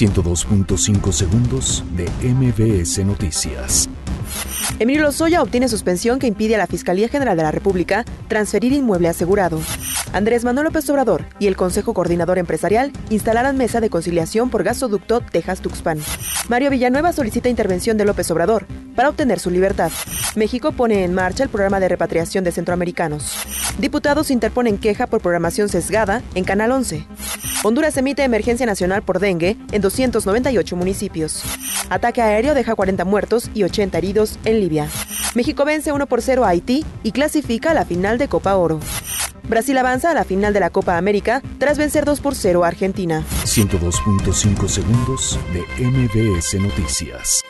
102.5 segundos de MBS Noticias. Emilio Lozoya obtiene suspensión que impide a la Fiscalía General de la República transferir inmueble asegurado. Andrés Manuel López Obrador y el Consejo Coordinador Empresarial instalarán mesa de conciliación por gasoducto Texas-Tuxpan. Mario Villanueva solicita intervención de López Obrador para obtener su libertad. México pone en marcha el programa de repatriación de centroamericanos. Diputados interponen queja por programación sesgada en Canal 11. Honduras emite emergencia nacional por dengue en 298 municipios. Ataque aéreo deja 40 muertos y 80 heridos en Libia. México vence 1 por 0 a Haití y clasifica a la final de Copa Oro. Brasil avanza a la final de la Copa América tras vencer 2 por 0 a Argentina. 102.5 segundos de MBS Noticias.